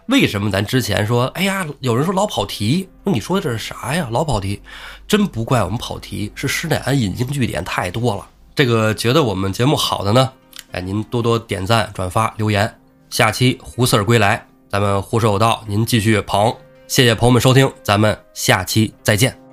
为什么咱之前说，哎呀，有人说老跑题，那你说的这是啥呀？老跑题，真不怪我们跑题，是施耐庵引经据典太多了。这个觉得我们节目好的呢，哎，您多多点赞、转发、留言。下期胡四儿归来，咱们胡说有道，您继续捧。谢谢朋友们收听，咱们下期再见。